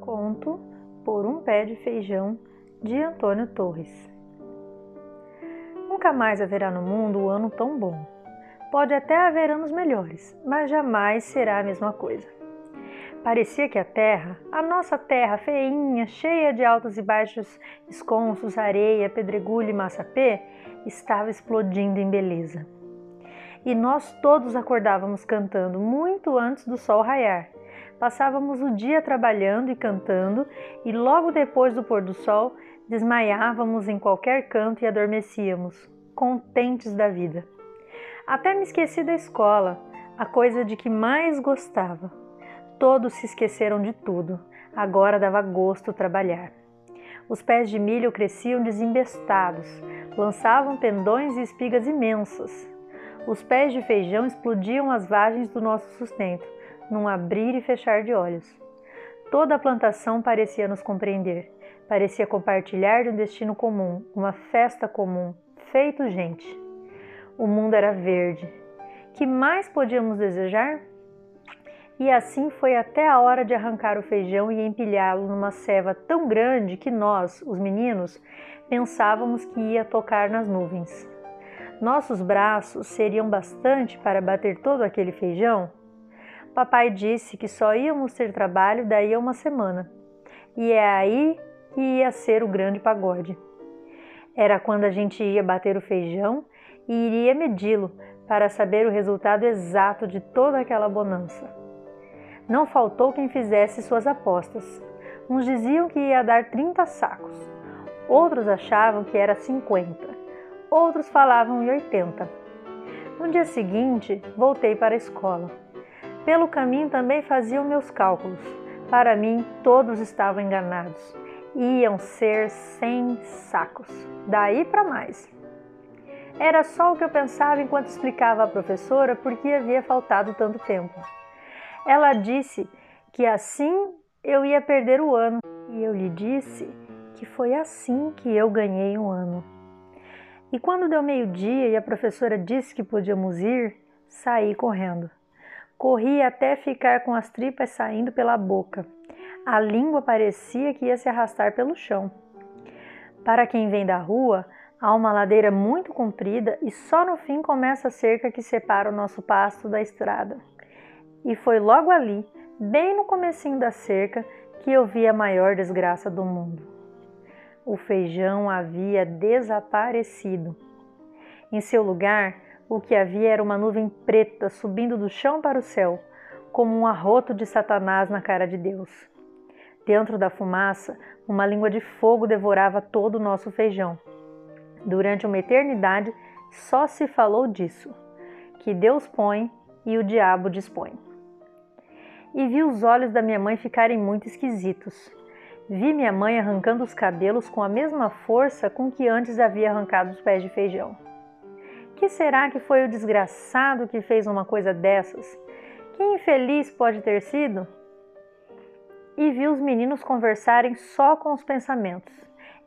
Conto por um pé de feijão de Antônio Torres. Nunca mais haverá no mundo um ano tão bom. Pode até haver anos melhores, mas jamais será a mesma coisa. Parecia que a terra, a nossa terra feinha, cheia de altos e baixos esconsos, areia, pedregulho e massapê, estava explodindo em beleza. E nós todos acordávamos cantando muito antes do sol raiar. Passávamos o dia trabalhando e cantando, e logo depois do pôr do sol desmaiávamos em qualquer canto e adormecíamos, contentes da vida. Até me esqueci da escola, a coisa de que mais gostava. Todos se esqueceram de tudo. Agora dava gosto trabalhar. Os pés de milho cresciam desembestados, lançavam pendões e espigas imensas. Os pés de feijão explodiam as vagens do nosso sustento, num abrir e fechar de olhos. Toda a plantação parecia nos compreender, parecia compartilhar de um destino comum, uma festa comum, feito gente. O mundo era verde. Que mais podíamos desejar? E assim foi até a hora de arrancar o feijão e empilhá-lo numa ceva tão grande que nós, os meninos, pensávamos que ia tocar nas nuvens. Nossos braços seriam bastante para bater todo aquele feijão? Papai disse que só íamos ter trabalho daí a uma semana. E é aí que ia ser o grande pagode. Era quando a gente ia bater o feijão e iria medi-lo para saber o resultado exato de toda aquela bonança. Não faltou quem fizesse suas apostas. Uns diziam que ia dar 30 sacos, outros achavam que era 50, outros falavam em 80. No dia seguinte, voltei para a escola. Pelo caminho também faziam meus cálculos. Para mim, todos estavam enganados. Iam ser 100 sacos, daí para mais. Era só o que eu pensava enquanto explicava à professora por que havia faltado tanto tempo. Ela disse que assim eu ia perder o ano, e eu lhe disse que foi assim que eu ganhei um ano. E quando deu meio-dia e a professora disse que podíamos ir, saí correndo. Corri até ficar com as tripas saindo pela boca. A língua parecia que ia se arrastar pelo chão. Para quem vem da rua, há uma ladeira muito comprida e só no fim começa a cerca que separa o nosso pasto da estrada. E foi logo ali, bem no comecinho da cerca, que eu vi a maior desgraça do mundo. O feijão havia desaparecido. Em seu lugar, o que havia era uma nuvem preta subindo do chão para o céu, como um arroto de Satanás na cara de Deus. Dentro da fumaça, uma língua de fogo devorava todo o nosso feijão. Durante uma eternidade, só se falou disso: que Deus põe e o diabo dispõe e vi os olhos da minha mãe ficarem muito esquisitos. Vi minha mãe arrancando os cabelos com a mesma força com que antes havia arrancado os pés de feijão. Que será que foi o desgraçado que fez uma coisa dessas? Que infeliz pode ter sido? E vi os meninos conversarem só com os pensamentos,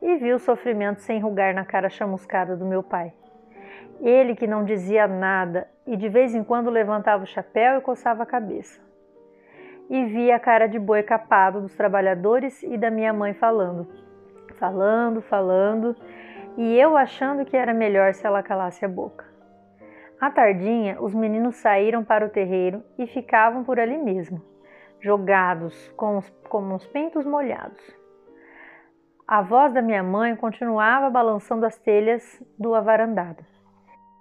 e vi o sofrimento sem enrugar na cara chamuscada do meu pai. Ele que não dizia nada e de vez em quando levantava o chapéu e coçava a cabeça e vi a cara de boi capado dos trabalhadores e da minha mãe falando, falando, falando, e eu achando que era melhor se ela calasse a boca. À tardinha, os meninos saíram para o terreiro e ficavam por ali mesmo, jogados com os, como uns pentos molhados. A voz da minha mãe continuava balançando as telhas do avarandado.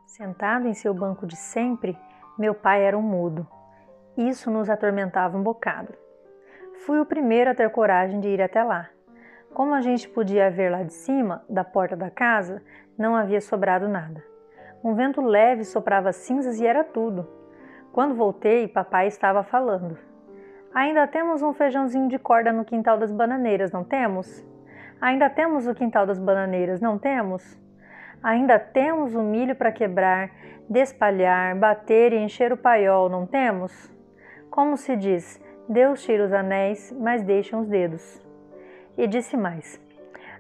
Sentado em seu banco de sempre, meu pai era um mudo. Isso nos atormentava um bocado. Fui o primeiro a ter coragem de ir até lá. Como a gente podia ver lá de cima, da porta da casa, não havia sobrado nada. Um vento leve soprava cinzas e era tudo. Quando voltei, papai estava falando. Ainda temos um feijãozinho de corda no quintal das bananeiras, não temos? Ainda temos o quintal das bananeiras, não temos? Ainda temos o milho para quebrar, despalhar, bater e encher o paiol, não temos? Como se diz, Deus tira os anéis, mas deixa os dedos. E disse mais: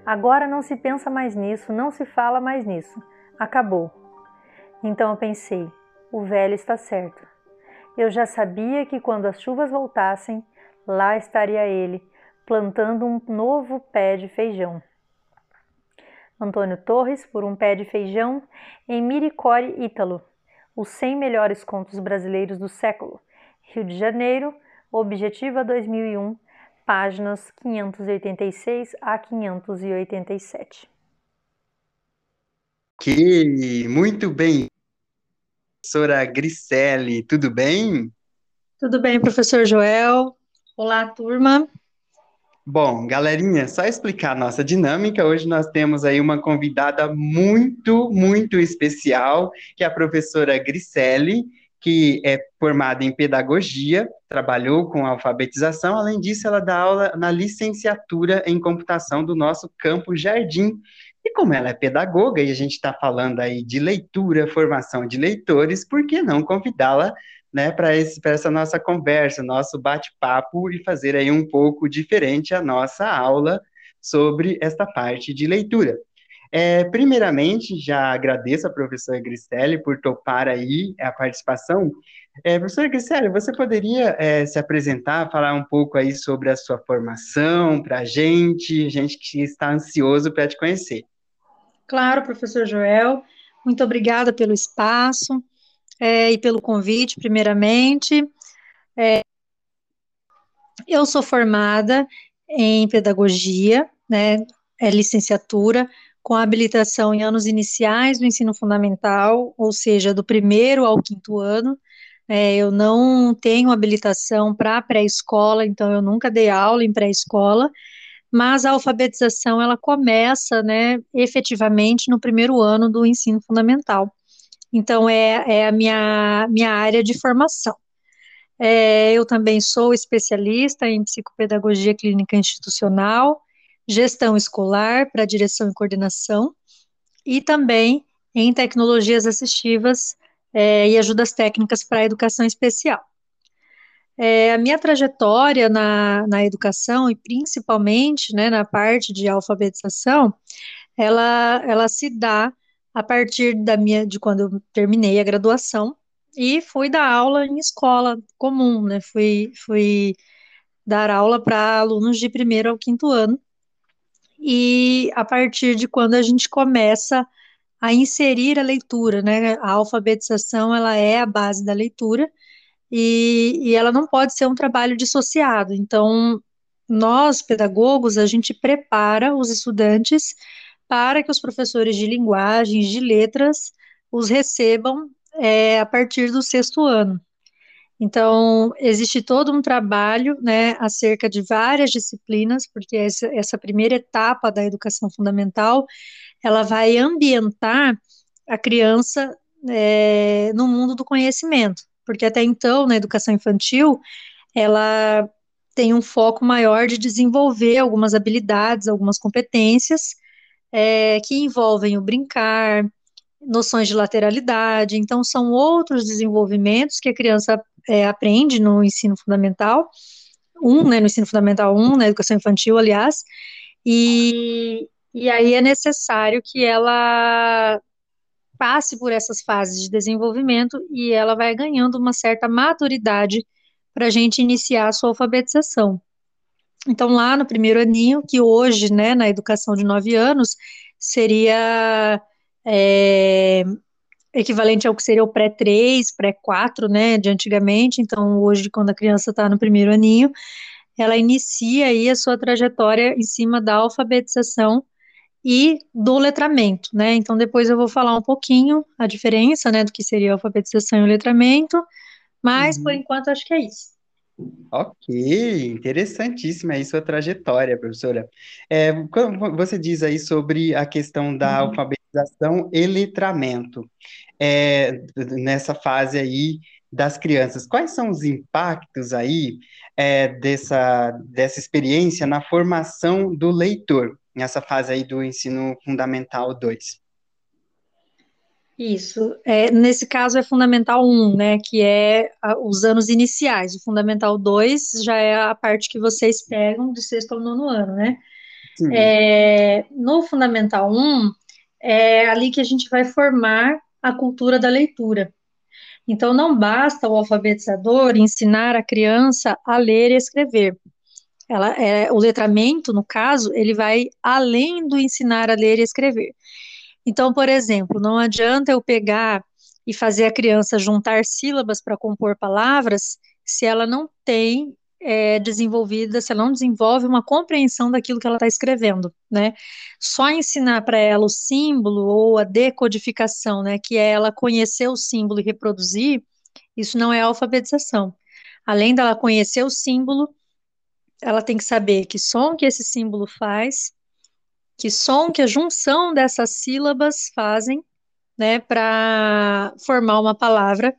Agora não se pensa mais nisso, não se fala mais nisso. Acabou. Então eu pensei: o velho está certo. Eu já sabia que quando as chuvas voltassem, lá estaria ele, plantando um novo pé de feijão. Antônio Torres, por um pé de feijão, em Miricore, Ítalo. Os 100 melhores contos brasileiros do século. Rio de Janeiro, Objetiva 2001, páginas 586 a 587. Ok, muito bem. Professora Griselli, tudo bem? Tudo bem, professor Joel. Olá, turma. Bom, galerinha, só explicar a nossa dinâmica. Hoje nós temos aí uma convidada muito, muito especial, que é a professora Griselli, que é formada em pedagogia, trabalhou com alfabetização, além disso, ela dá aula na licenciatura em computação do nosso campo Jardim. E como ela é pedagoga e a gente está falando aí de leitura, formação de leitores, por que não convidá-la né, para essa nossa conversa, nosso bate-papo e fazer aí um pouco diferente a nossa aula sobre esta parte de leitura. É, primeiramente, já agradeço a professora Griselli por topar aí a participação. É, professora Griselli, você poderia é, se apresentar, falar um pouco aí sobre a sua formação para a gente, gente que está ansioso para te conhecer. Claro, professor Joel, muito obrigada pelo espaço é, e pelo convite, primeiramente. É, eu sou formada em pedagogia, né, é licenciatura, com habilitação em anos iniciais do ensino fundamental, ou seja, do primeiro ao quinto ano. É, eu não tenho habilitação para pré-escola, então eu nunca dei aula em pré-escola, mas a alfabetização ela começa, né, efetivamente no primeiro ano do ensino fundamental. Então é, é a minha, minha área de formação. É, eu também sou especialista em psicopedagogia clínica institucional, gestão escolar para direção e coordenação, e também em tecnologias assistivas é, e ajudas técnicas para a educação especial. É, a minha trajetória na, na educação, e principalmente né, na parte de alfabetização, ela, ela se dá a partir da minha, de quando eu terminei a graduação e fui dar aula em escola comum, né? Fui, fui dar aula para alunos de primeiro ao quinto ano e a partir de quando a gente começa a inserir a leitura, né? A alfabetização ela é a base da leitura e, e ela não pode ser um trabalho dissociado. Então, nós pedagogos a gente prepara os estudantes para que os professores de linguagens, de letras, os recebam é, a partir do sexto ano. Então, existe todo um trabalho, né, acerca de várias disciplinas, porque essa, essa primeira etapa da educação fundamental, ela vai ambientar a criança é, no mundo do conhecimento, porque até então, na educação infantil, ela tem um foco maior de desenvolver algumas habilidades, algumas competências, é, que envolvem o brincar, noções de lateralidade, então são outros desenvolvimentos que a criança é, aprende no ensino fundamental, um, né, no ensino fundamental 1, na educação infantil, aliás, e, e aí é necessário que ela passe por essas fases de desenvolvimento e ela vai ganhando uma certa maturidade para a gente iniciar a sua alfabetização. Então, lá no primeiro aninho, que hoje, né, na educação de nove anos, seria é, equivalente ao que seria o pré-3, pré-4, né, de antigamente, então hoje, quando a criança está no primeiro aninho, ela inicia aí a sua trajetória em cima da alfabetização e do letramento, né, então depois eu vou falar um pouquinho a diferença, né, do que seria a alfabetização e o letramento, mas uhum. por enquanto acho que é isso. Ok, interessantíssima aí sua trajetória, professora. É, você diz aí sobre a questão da uhum. alfabetização e letramento é, nessa fase aí das crianças. Quais são os impactos aí é, dessa, dessa experiência na formação do leitor, nessa fase aí do ensino fundamental 2? Isso. É, nesse caso é Fundamental 1, né, que é a, os anos iniciais. O Fundamental 2 já é a parte que vocês pegam de sexto ao nono ano, né? É, no Fundamental 1, é ali que a gente vai formar a cultura da leitura. Então, não basta o alfabetizador ensinar a criança a ler e escrever. ela é, o letramento, no caso, ele vai além do ensinar a ler e escrever. Então, por exemplo, não adianta eu pegar e fazer a criança juntar sílabas para compor palavras se ela não tem é, desenvolvida, se ela não desenvolve uma compreensão daquilo que ela está escrevendo, né? Só ensinar para ela o símbolo ou a decodificação, né, que é ela conhecer o símbolo e reproduzir, isso não é alfabetização. Além dela conhecer o símbolo, ela tem que saber que som que esse símbolo faz, que som que a junção dessas sílabas fazem, né, para formar uma palavra.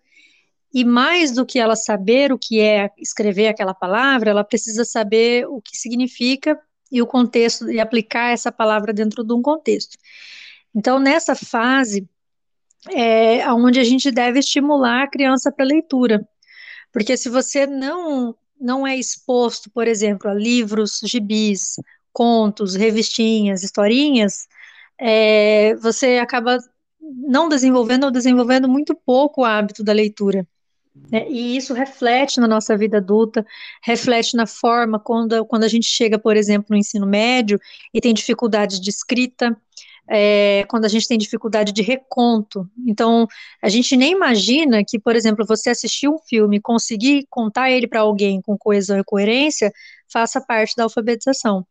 E mais do que ela saber o que é escrever aquela palavra, ela precisa saber o que significa e o contexto e aplicar essa palavra dentro de um contexto. Então, nessa fase é onde a gente deve estimular a criança para leitura, porque se você não não é exposto, por exemplo, a livros, gibis, contos, revistinhas, historinhas, é, você acaba não desenvolvendo ou desenvolvendo muito pouco o hábito da leitura. Né? E isso reflete na nossa vida adulta, reflete na forma quando, quando a gente chega, por exemplo, no ensino médio e tem dificuldades de escrita, é, quando a gente tem dificuldade de reconto. Então, a gente nem imagina que, por exemplo, você assistir um filme e conseguir contar ele para alguém com coesão e coerência faça parte da alfabetização.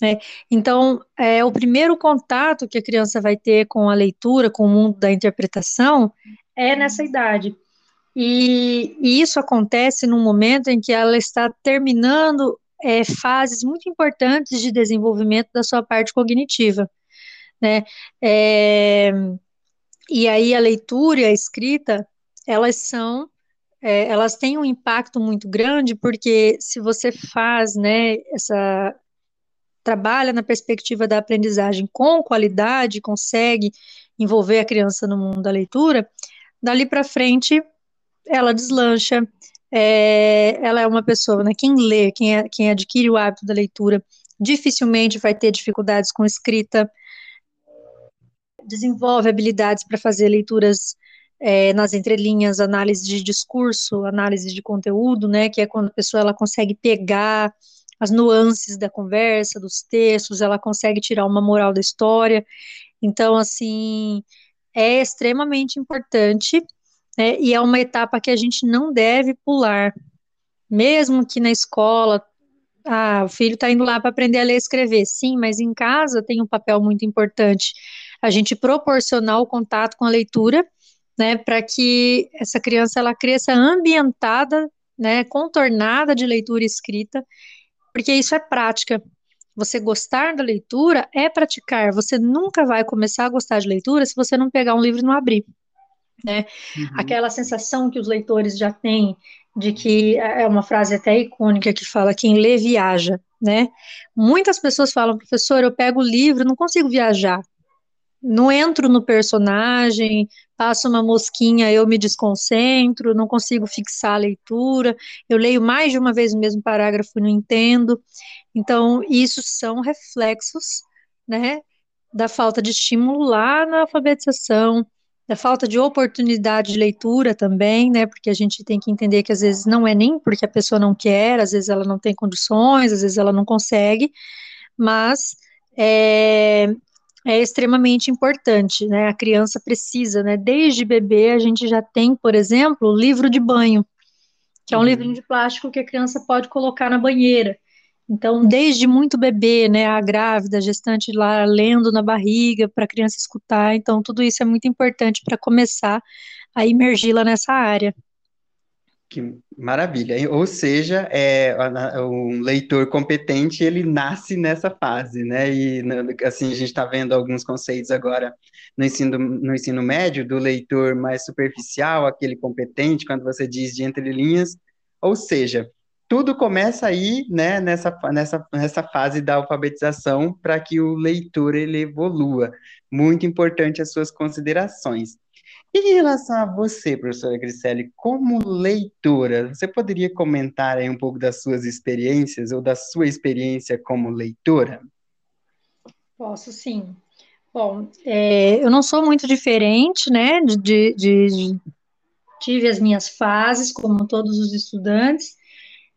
Né? Então, é, o primeiro contato que a criança vai ter com a leitura, com o mundo da interpretação, é nessa idade. E, e isso acontece num momento em que ela está terminando é, fases muito importantes de desenvolvimento da sua parte cognitiva né? É, e aí a leitura e a escrita, elas são, é, elas têm um impacto muito grande, porque se você faz, né, essa, trabalha na perspectiva da aprendizagem com qualidade, consegue envolver a criança no mundo da leitura, dali para frente ela deslancha, é, ela é uma pessoa, né, quem lê, quem, é, quem adquire o hábito da leitura, dificilmente vai ter dificuldades com escrita, desenvolve habilidades para fazer leituras é, nas entrelinhas, análise de discurso, análise de conteúdo, né, que é quando a pessoa ela consegue pegar as nuances da conversa, dos textos, ela consegue tirar uma moral da história. Então, assim, é extremamente importante, né, e é uma etapa que a gente não deve pular, mesmo que na escola ah, o filho está indo lá para aprender a ler e escrever. Sim, mas em casa tem um papel muito importante a gente proporcionar o contato com a leitura, né, para que essa criança ela cresça ambientada, né, contornada de leitura escrita, porque isso é prática. Você gostar da leitura é praticar. Você nunca vai começar a gostar de leitura se você não pegar um livro e não abrir. Né? Uhum. Aquela sensação que os leitores já têm de que é, é uma frase até icônica que fala quem lê viaja, né? Muitas pessoas falam, professor, eu pego o livro, não consigo viajar não entro no personagem, passo uma mosquinha, eu me desconcentro, não consigo fixar a leitura, eu leio mais de uma vez o mesmo parágrafo e não entendo. Então, isso são reflexos, né, da falta de estímulo lá na alfabetização, da falta de oportunidade de leitura também, né, porque a gente tem que entender que às vezes não é nem porque a pessoa não quer, às vezes ela não tem condições, às vezes ela não consegue, mas é, é extremamente importante, né? A criança precisa, né? Desde bebê a gente já tem, por exemplo, o livro de banho, que é um uhum. livrinho de plástico que a criança pode colocar na banheira. Então, desde muito bebê, né, a grávida, a gestante lá lendo na barriga para a criança escutar. Então, tudo isso é muito importante para começar a imergi-la nessa área. Que maravilha. Ou seja, é, um leitor competente, ele nasce nessa fase, né? E assim, a gente está vendo alguns conceitos agora no ensino, no ensino médio, do leitor mais superficial, aquele competente, quando você diz de entre linhas. Ou seja, tudo começa aí, né, nessa, nessa, nessa fase da alfabetização para que o leitor ele evolua. Muito importante as suas considerações. E em relação a você, professora Griselli, como leitora, você poderia comentar aí um pouco das suas experiências ou da sua experiência como leitora? Posso sim. Bom, é, eu não sou muito diferente, né, de, de, de, tive as minhas fases, como todos os estudantes,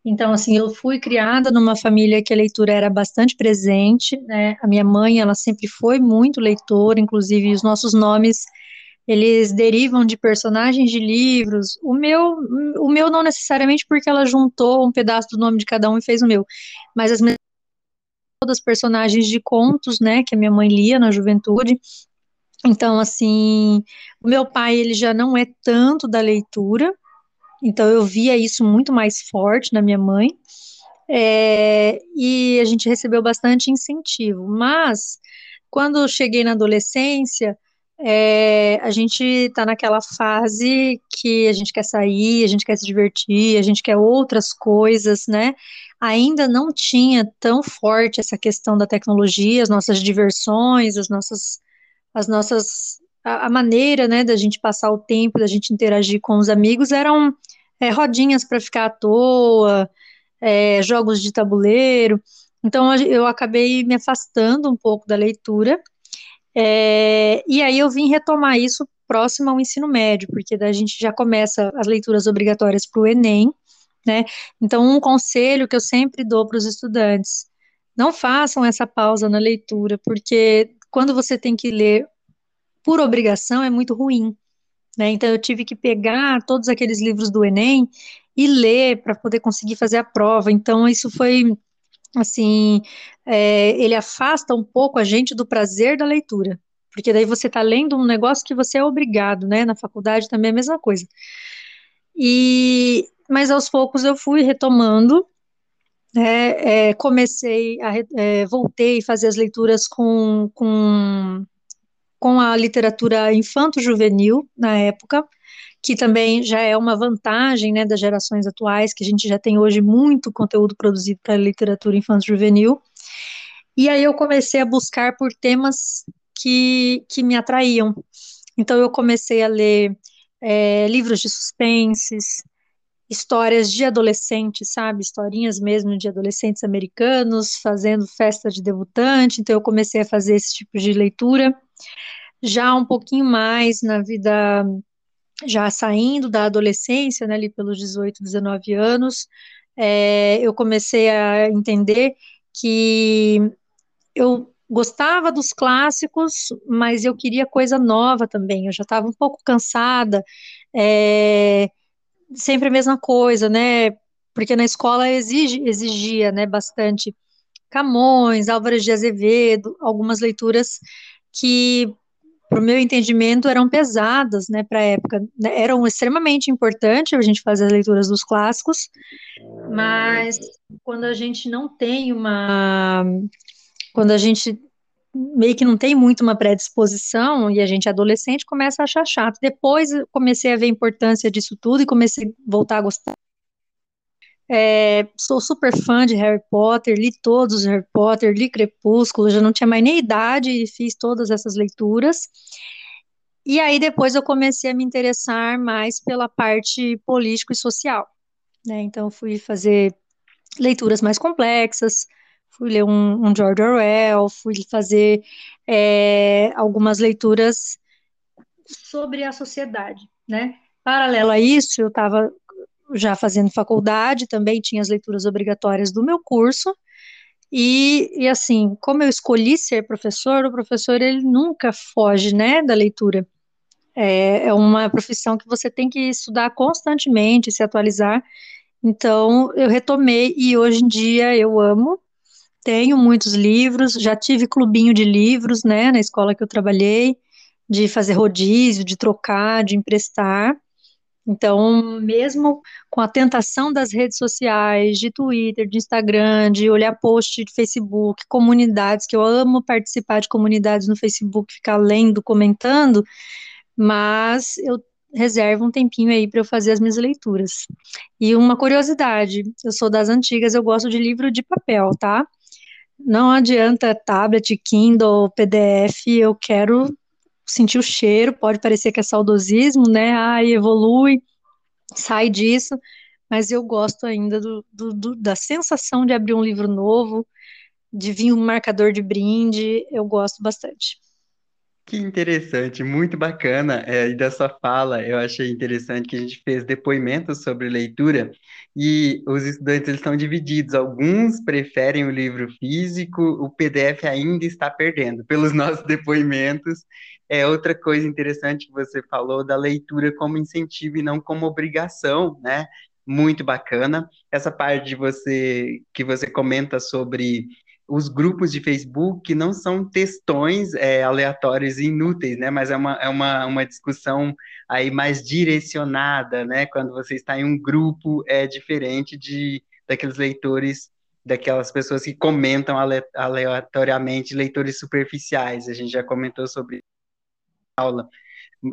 Então, assim, eu fui criada numa família que a leitura era bastante presente, né? A minha mãe, ela sempre foi muito leitora, inclusive os nossos nomes, eles derivam de personagens de livros. O meu, o meu não necessariamente porque ela juntou um pedaço do nome de cada um e fez o meu, mas as todas personagens de contos, né, que a minha mãe lia na juventude. Então, assim, o meu pai, ele já não é tanto da leitura, então eu via isso muito mais forte na minha mãe, é, e a gente recebeu bastante incentivo. Mas quando cheguei na adolescência, é, a gente está naquela fase que a gente quer sair, a gente quer se divertir, a gente quer outras coisas, né? Ainda não tinha tão forte essa questão da tecnologia, as nossas diversões, as nossas, as nossas a, maneira, né, da gente passar o tempo, da gente interagir com os amigos eram é, rodinhas para ficar à toa, é, jogos de tabuleiro. Então eu acabei me afastando um pouco da leitura. É, e aí eu vim retomar isso próximo ao ensino médio, porque daí a gente já começa as leituras obrigatórias para o Enem, né? Então, um conselho que eu sempre dou para os estudantes: não façam essa pausa na leitura, porque quando você tem que ler por obrigação é muito ruim. Né? Então, eu tive que pegar todos aqueles livros do Enem e ler para poder conseguir fazer a prova. Então, isso foi, assim, é, ele afasta um pouco a gente do prazer da leitura, porque daí você está lendo um negócio que você é obrigado, né? Na faculdade também é a mesma coisa. E, mas aos poucos eu fui retomando, né? É, comecei a, é, voltei a fazer as leituras com, com com a literatura infanto-juvenil na época, que também já é uma vantagem né, das gerações atuais, que a gente já tem hoje muito conteúdo produzido para literatura infanto-juvenil. E aí eu comecei a buscar por temas que, que me atraíam. Então eu comecei a ler é, livros de suspenses, histórias de adolescentes, sabe? Historinhas mesmo de adolescentes americanos fazendo festa de debutante. Então eu comecei a fazer esse tipo de leitura já um pouquinho mais na vida, já saindo da adolescência, né, ali pelos 18, 19 anos, é, eu comecei a entender que eu gostava dos clássicos, mas eu queria coisa nova também. Eu já estava um pouco cansada, é, sempre a mesma coisa, né? Porque na escola exige, exigia, né, bastante Camões, Álvares de Azevedo, algumas leituras que para o meu entendimento, eram pesadas, né, para a época. Eram extremamente importantes a gente fazer as leituras dos clássicos, mas quando a gente não tem uma. Quando a gente meio que não tem muito uma predisposição e a gente adolescente começa a achar chato. Depois comecei a ver a importância disso tudo e comecei a voltar a gostar é, sou super fã de Harry Potter, li todos os Harry Potter, li Crepúsculo, já não tinha mais nem idade e fiz todas essas leituras. E aí depois eu comecei a me interessar mais pela parte político e social. Né? Então fui fazer leituras mais complexas, fui ler um, um George Orwell, fui fazer é, algumas leituras sobre a sociedade, né? Paralelo a isso, eu estava já fazendo faculdade, também tinha as leituras obrigatórias do meu curso. E, e assim, como eu escolhi ser professor, o professor ele nunca foge, né, da leitura. É, é uma profissão que você tem que estudar constantemente, se atualizar. Então, eu retomei e hoje em dia eu amo. Tenho muitos livros, já tive clubinho de livros, né, na escola que eu trabalhei, de fazer rodízio, de trocar, de emprestar. Então, mesmo com a tentação das redes sociais, de Twitter, de Instagram, de olhar post de Facebook, comunidades, que eu amo participar de comunidades no Facebook, ficar lendo, comentando, mas eu reservo um tempinho aí para eu fazer as minhas leituras. E uma curiosidade, eu sou das antigas, eu gosto de livro de papel, tá? Não adianta tablet, Kindle, PDF, eu quero sentir o cheiro, pode parecer que é saudosismo, né? Ai, evolui, sai disso, mas eu gosto ainda do, do, do, da sensação de abrir um livro novo, de vir um marcador de brinde, eu gosto bastante. Que interessante, muito bacana. É, e da sua fala, eu achei interessante que a gente fez depoimentos sobre leitura e os estudantes eles estão divididos. Alguns preferem o livro físico, o PDF ainda está perdendo. Pelos nossos depoimentos, é outra coisa interessante que você falou da leitura como incentivo e não como obrigação, né? Muito bacana. Essa parte de você que você comenta sobre os grupos de Facebook não são textões é, aleatórios e inúteis, né? Mas é uma, é uma, uma discussão aí mais direcionada, né? Quando você está em um grupo, é diferente de daqueles leitores, daquelas pessoas que comentam aleatoriamente, leitores superficiais. A gente já comentou sobre aula.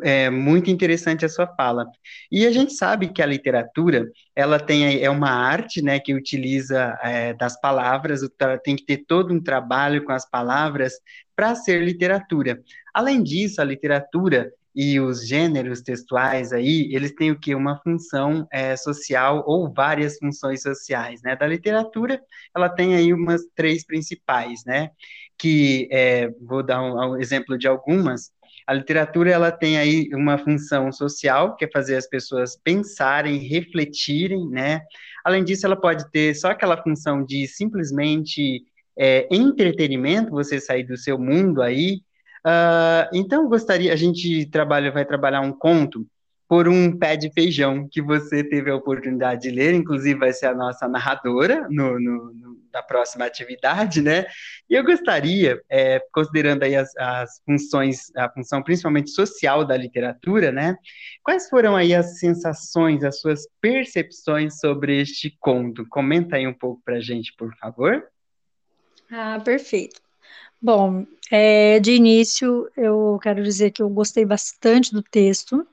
É muito interessante a sua fala. E a gente sabe que a literatura, ela tem é uma arte, né, que utiliza é, das palavras, tem que ter todo um trabalho com as palavras para ser literatura. Além disso, a literatura e os gêneros textuais aí, eles têm o que? Uma função é, social ou várias funções sociais, né? Da literatura, ela tem aí umas três principais, né? Que, é, vou dar um, um exemplo de algumas, a literatura ela tem aí uma função social, que é fazer as pessoas pensarem, refletirem, né? Além disso, ela pode ter só aquela função de simplesmente é, entretenimento, você sair do seu mundo aí. Uh, então, gostaria, a gente trabalha, vai trabalhar um conto por um pé de feijão que você teve a oportunidade de ler, inclusive vai ser a nossa narradora no, no, no na próxima atividade, né? E eu gostaria, é, considerando aí as, as, funções, a função principalmente social da literatura, né? Quais foram aí as sensações, as suas percepções sobre este conto? Comenta aí um pouco para gente, por favor. Ah, perfeito. Bom, é, de início eu quero dizer que eu gostei bastante do texto.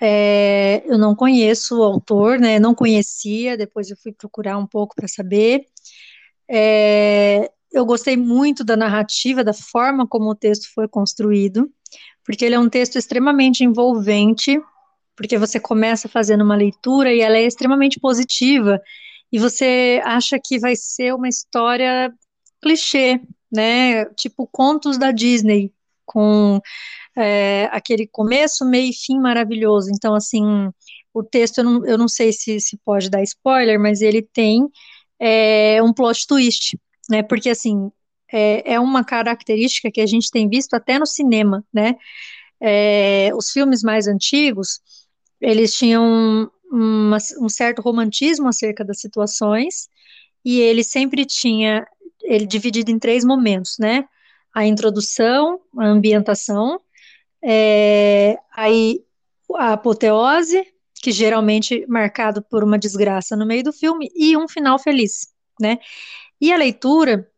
É, eu não conheço o autor, né? Não conhecia, depois eu fui procurar um pouco para saber. É, eu gostei muito da narrativa, da forma como o texto foi construído, porque ele é um texto extremamente envolvente, porque você começa fazendo uma leitura e ela é extremamente positiva, e você acha que vai ser uma história clichê, né? Tipo contos da Disney, com é, aquele começo, meio e fim maravilhoso. Então, assim, o texto, eu não, eu não sei se, se pode dar spoiler, mas ele tem é, um plot twist, né? Porque, assim, é, é, uma característica que a gente tem visto até no cinema, né? É, os filmes mais antigos, eles tinham uma, um certo romantismo acerca das situações, e ele sempre tinha ele dividido em três momentos, né? A introdução, a ambientação é, aí a apoteose, que geralmente marcado por uma desgraça no meio do filme, e um final feliz, né? E a leitura,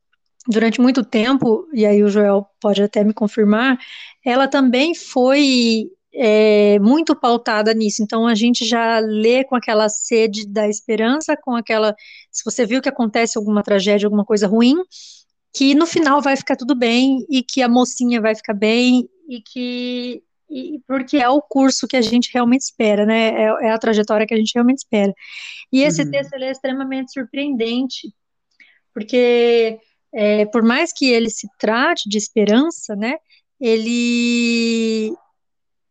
durante muito tempo, e aí o Joel pode até me confirmar, ela também foi é, muito pautada nisso. Então a gente já lê com aquela sede da esperança, com aquela. Se você viu que acontece alguma tragédia, alguma coisa ruim, que no final vai ficar tudo bem e que a mocinha vai ficar bem e que e, porque é o curso que a gente realmente espera, né? É, é a trajetória que a gente realmente espera. E esse uhum. texto é extremamente surpreendente, porque é, por mais que ele se trate de esperança, né? Ele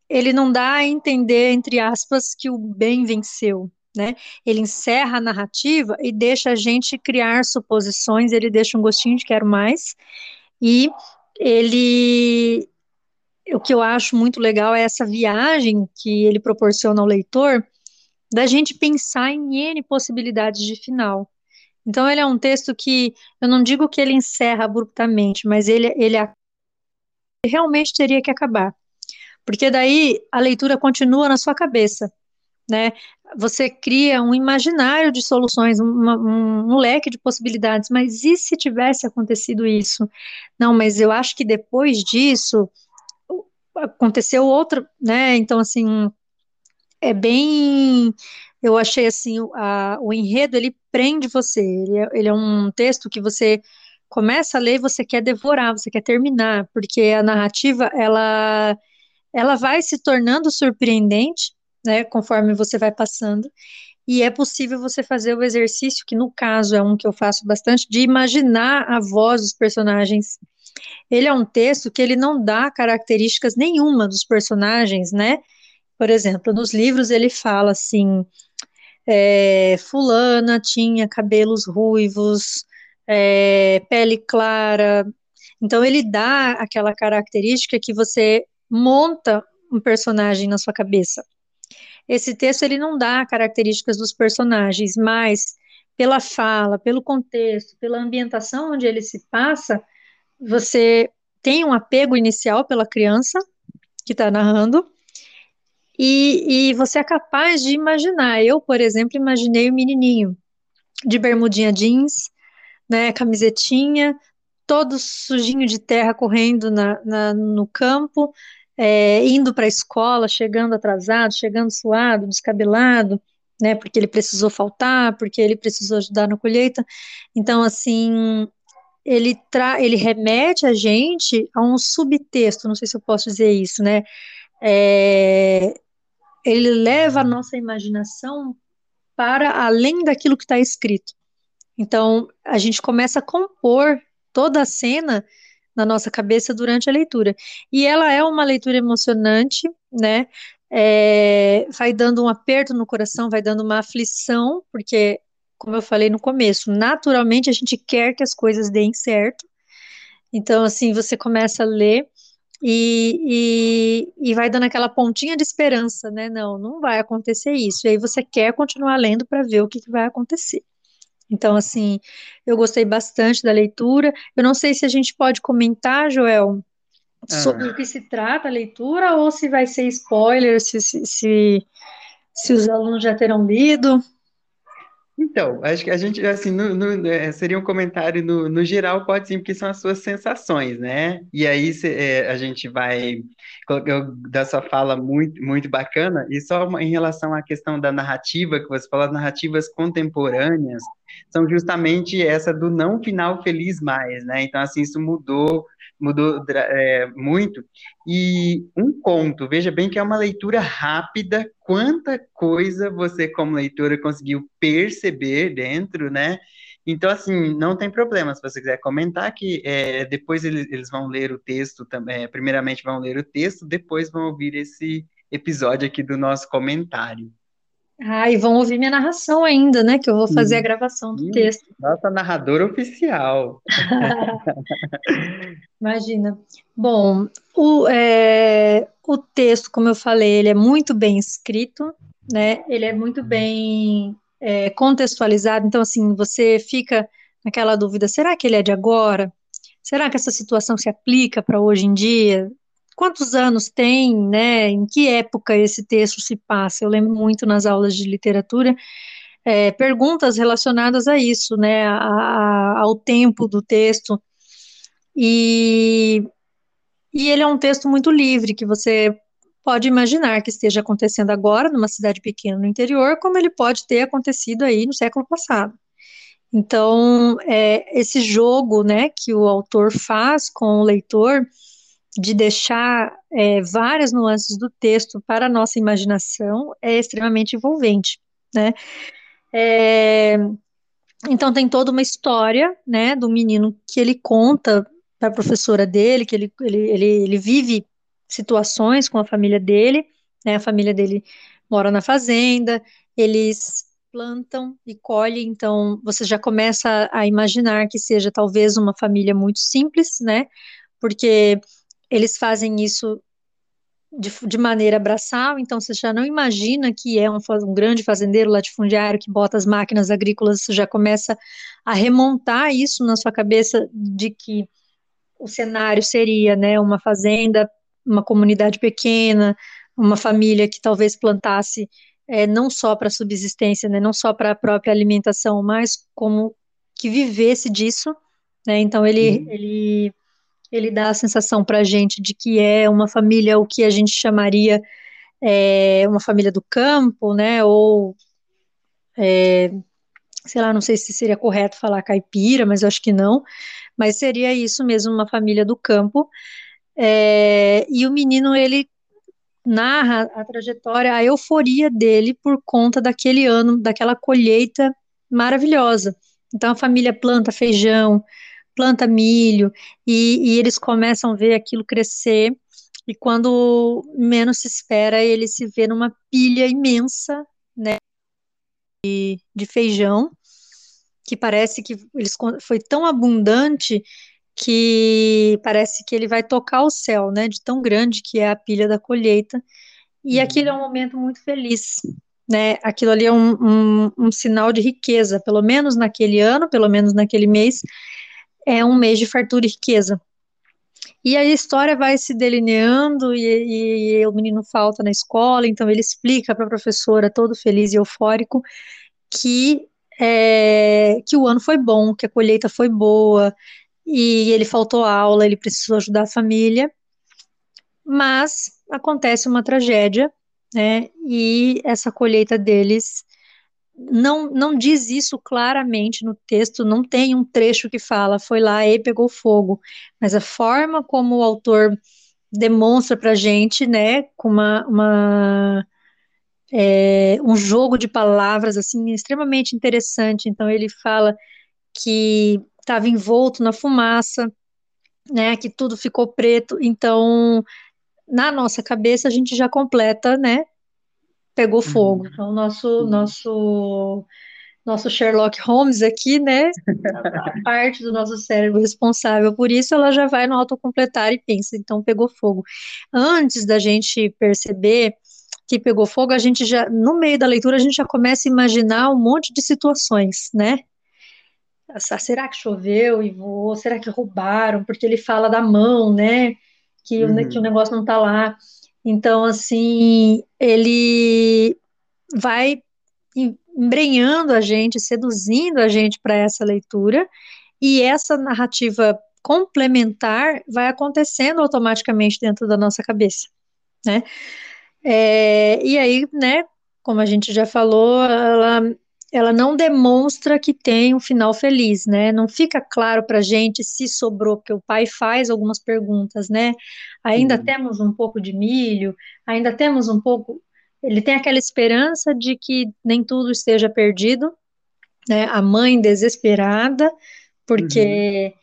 ele não dá a entender entre aspas que o bem venceu, né? Ele encerra a narrativa e deixa a gente criar suposições, ele deixa um gostinho de quero mais, e ele o que eu acho muito legal é essa viagem que ele proporciona ao leitor, da gente pensar em N possibilidades de final. Então, ele é um texto que, eu não digo que ele encerra abruptamente, mas ele, ele realmente teria que acabar. Porque daí a leitura continua na sua cabeça, né? Você cria um imaginário de soluções, uma, um, um leque de possibilidades, mas e se tivesse acontecido isso? Não, mas eu acho que depois disso aconteceu outra, né? Então, assim, é bem. Eu achei assim, a, o enredo ele prende você. Ele é, ele é um texto que você começa a ler e você quer devorar, você quer terminar, porque a narrativa ela, ela vai se tornando surpreendente, né? Conforme você vai passando. E é possível você fazer o exercício, que no caso é um que eu faço bastante, de imaginar a voz dos personagens ele é um texto que ele não dá características nenhuma dos personagens, né? Por exemplo, nos livros ele fala assim, é, fulana tinha cabelos ruivos, é, pele clara. Então ele dá aquela característica que você monta um personagem na sua cabeça. Esse texto ele não dá características dos personagens, mas pela fala, pelo contexto, pela ambientação onde ele se passa, você tem um apego inicial pela criança que está narrando, e, e, você é capaz de imaginar. Eu, por exemplo, imaginei o menininho de bermudinha jeans, né, camisetinha, todo sujinho de terra correndo na, na no campo, é, indo para a escola, chegando atrasado, chegando suado, descabelado, né, porque ele precisou faltar, porque ele precisou ajudar na colheita. Então, assim, ele, tra ele remete a gente a um subtexto, não sei se eu posso dizer isso, né, é, ele leva a nossa imaginação para além daquilo que está escrito. Então, a gente começa a compor toda a cena na nossa cabeça durante a leitura. E ela é uma leitura emocionante, né? É, vai dando um aperto no coração, vai dando uma aflição, porque, como eu falei no começo, naturalmente a gente quer que as coisas deem certo. Então, assim, você começa a ler e, e, e, vai dando aquela pontinha de esperança, né? Não, não vai acontecer isso. E aí você quer continuar lendo para ver o que, que vai acontecer. Então, assim, eu gostei bastante da leitura. Eu não sei se a gente pode comentar, Joel, sobre ah. o que se trata a leitura ou se vai ser spoiler, se, se, se, se os alunos já terão lido. Então, acho que a gente, assim, no, no, é, seria um comentário no, no geral, pode sim, porque são as suas sensações, né? E aí cê, é, a gente vai, da sua fala muito, muito bacana, e só uma, em relação à questão da narrativa, que você falou, narrativas contemporâneas, são justamente essa do não final feliz mais, né? Então, assim, isso mudou mudou é, muito. E um conto, veja bem que é uma leitura rápida, quanta coisa você, como leitora, conseguiu perceber dentro, né? Então, assim, não tem problema se você quiser comentar que é, depois eles, eles, vão ler o texto também. Primeiramente vão ler o texto, depois vão ouvir esse episódio aqui do nosso comentário. Ah, e vão ouvir minha narração ainda, né? Que eu vou fazer a gravação do texto. Nossa narradora oficial. Imagina. Bom, o, é, o texto, como eu falei, ele é muito bem escrito, né? Ele é muito bem é, contextualizado. Então, assim, você fica naquela dúvida: será que ele é de agora? Será que essa situação se aplica para hoje em dia? Quantos anos tem, né, em que época esse texto se passa. Eu lembro muito nas aulas de literatura, é, perguntas relacionadas a isso, né, a, a, ao tempo do texto. E, e ele é um texto muito livre, que você pode imaginar que esteja acontecendo agora numa cidade pequena no interior, como ele pode ter acontecido aí no século passado. Então, é, esse jogo, né, que o autor faz com o leitor, de deixar é, várias nuances do texto para a nossa imaginação é extremamente envolvente, né? É, então tem toda uma história, né, do menino que ele conta para a professora dele, que ele, ele, ele, ele vive situações com a família dele, né, a família dele mora na fazenda, eles plantam e colhem, então você já começa a imaginar que seja talvez uma família muito simples, né, porque eles fazem isso de, de, maneira braçal, então você já não imagina que é um, um, grande fazendeiro latifundiário que bota as máquinas agrícolas, você já começa a remontar isso na sua cabeça de que o cenário seria, né, uma fazenda, uma comunidade pequena, uma família que talvez plantasse é, não só para subsistência, né, não só para a própria alimentação, mas como que vivesse disso, né, então ele, uhum. ele ele dá a sensação para a gente de que é uma família, o que a gente chamaria é, uma família do campo, né, ou, é, sei lá, não sei se seria correto falar caipira, mas eu acho que não, mas seria isso mesmo, uma família do campo, é, e o menino, ele narra a trajetória, a euforia dele por conta daquele ano, daquela colheita maravilhosa. Então a família planta feijão, planta milho e, e eles começam a ver aquilo crescer e quando menos se espera, ele se vê numa pilha imensa, né, de, de feijão, que parece que eles, foi tão abundante que parece que ele vai tocar o céu, né, de tão grande que é a pilha da colheita. E uhum. aquilo é um momento muito feliz, né? Aquilo ali é um, um, um sinal de riqueza, pelo menos naquele ano, pelo menos naquele mês, é um mês de fartura e riqueza. E a história vai se delineando e, e o menino falta na escola, então ele explica para a professora, todo feliz e eufórico, que, é, que o ano foi bom, que a colheita foi boa, e ele faltou aula, ele precisou ajudar a família, mas acontece uma tragédia, né, e essa colheita deles não, não diz isso claramente no texto, não tem um trecho que fala, foi lá e pegou fogo, mas a forma como o autor demonstra para gente, né, com uma, uma é, um jogo de palavras assim extremamente interessante. Então ele fala que estava envolto na fumaça, né, que tudo ficou preto. Então na nossa cabeça a gente já completa, né, pegou uhum. fogo. Uhum. Então, nosso, nosso, nosso Sherlock Holmes aqui, né? A parte do nosso cérebro responsável por isso, ela já vai no autocompletar e pensa, então pegou fogo. Antes da gente perceber que pegou fogo, a gente já, no meio da leitura, a gente já começa a imaginar um monte de situações, né? Será que choveu e voou? Será que roubaram? Porque ele fala da mão, né? Que, uhum. o, que o negócio não tá lá. Então, assim, ele vai embrenhando a gente, seduzindo a gente para essa leitura, e essa narrativa complementar vai acontecendo automaticamente dentro da nossa cabeça, né? É, e aí, né, como a gente já falou, ela ela não demonstra que tem um final feliz, né? Não fica claro para gente se sobrou, porque o pai faz algumas perguntas, né? Ainda uhum. temos um pouco de milho, ainda temos um pouco. Ele tem aquela esperança de que nem tudo esteja perdido, né? A mãe desesperada, porque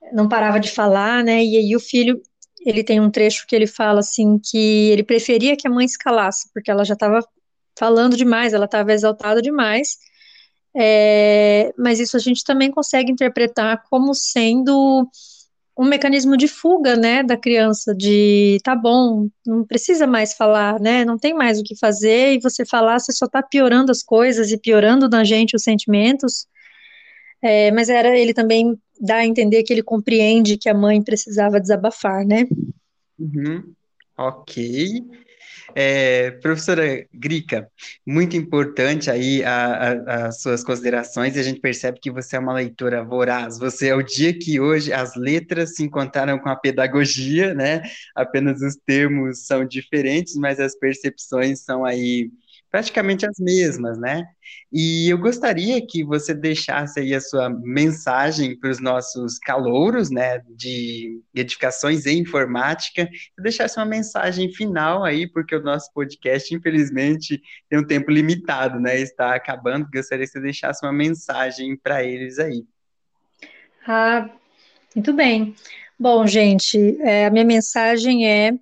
uhum. não parava de falar, né? E aí o filho, ele tem um trecho que ele fala assim que ele preferia que a mãe escalasse, porque ela já estava falando demais, ela estava exaltada demais é, mas isso a gente também consegue interpretar como sendo um mecanismo de fuga, né, da criança, de tá bom, não precisa mais falar, né, não tem mais o que fazer, e você falar, você só tá piorando as coisas e piorando na gente os sentimentos, é, mas era, ele também dá a entender que ele compreende que a mãe precisava desabafar, né. Uhum. Ok. É, professora Grica, muito importante aí as suas considerações, e a gente percebe que você é uma leitora voraz. Você é o dia que hoje as letras se encontraram com a pedagogia, né? Apenas os termos são diferentes, mas as percepções são aí praticamente as mesmas, né? E eu gostaria que você deixasse aí a sua mensagem para os nossos calouros, né, de edificações em informática, e deixasse uma mensagem final aí, porque o nosso podcast, infelizmente, tem um tempo limitado, né, está acabando, gostaria que você deixasse uma mensagem para eles aí. Ah, muito bem. Bom, gente, é, a minha mensagem é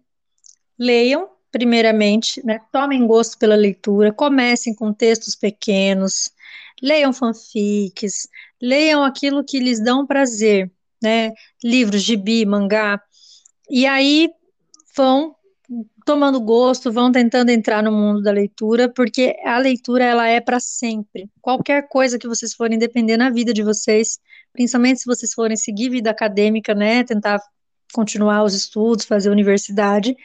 leiam primeiramente, né, tomem gosto pela leitura, comecem com textos pequenos, leiam fanfics, leiam aquilo que lhes dão prazer, né, livros, gibi, mangá, e aí vão tomando gosto, vão tentando entrar no mundo da leitura, porque a leitura ela é para sempre. Qualquer coisa que vocês forem depender na vida de vocês, principalmente se vocês forem seguir vida acadêmica, né, tentar continuar os estudos, fazer universidade,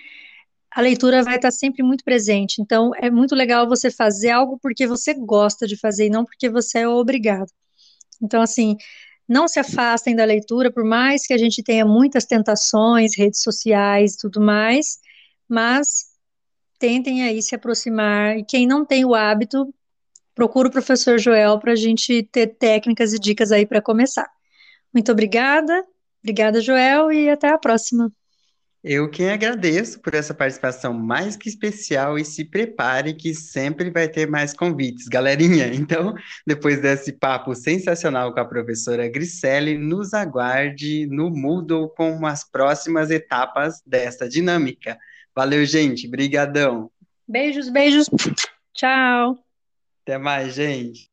a leitura vai estar sempre muito presente. Então, é muito legal você fazer algo porque você gosta de fazer e não porque você é obrigado. Então, assim, não se afastem da leitura, por mais que a gente tenha muitas tentações, redes sociais e tudo mais, mas tentem aí se aproximar. E quem não tem o hábito, procura o professor Joel para a gente ter técnicas e dicas aí para começar. Muito obrigada, obrigada, Joel, e até a próxima. Eu quem agradeço por essa participação mais que especial e se prepare que sempre vai ter mais convites, galerinha. Então, depois desse papo sensacional com a professora Griselli, nos aguarde no Moodle com as próximas etapas desta dinâmica. Valeu, gente. Brigadão. Beijos, beijos. Tchau. Até mais, gente.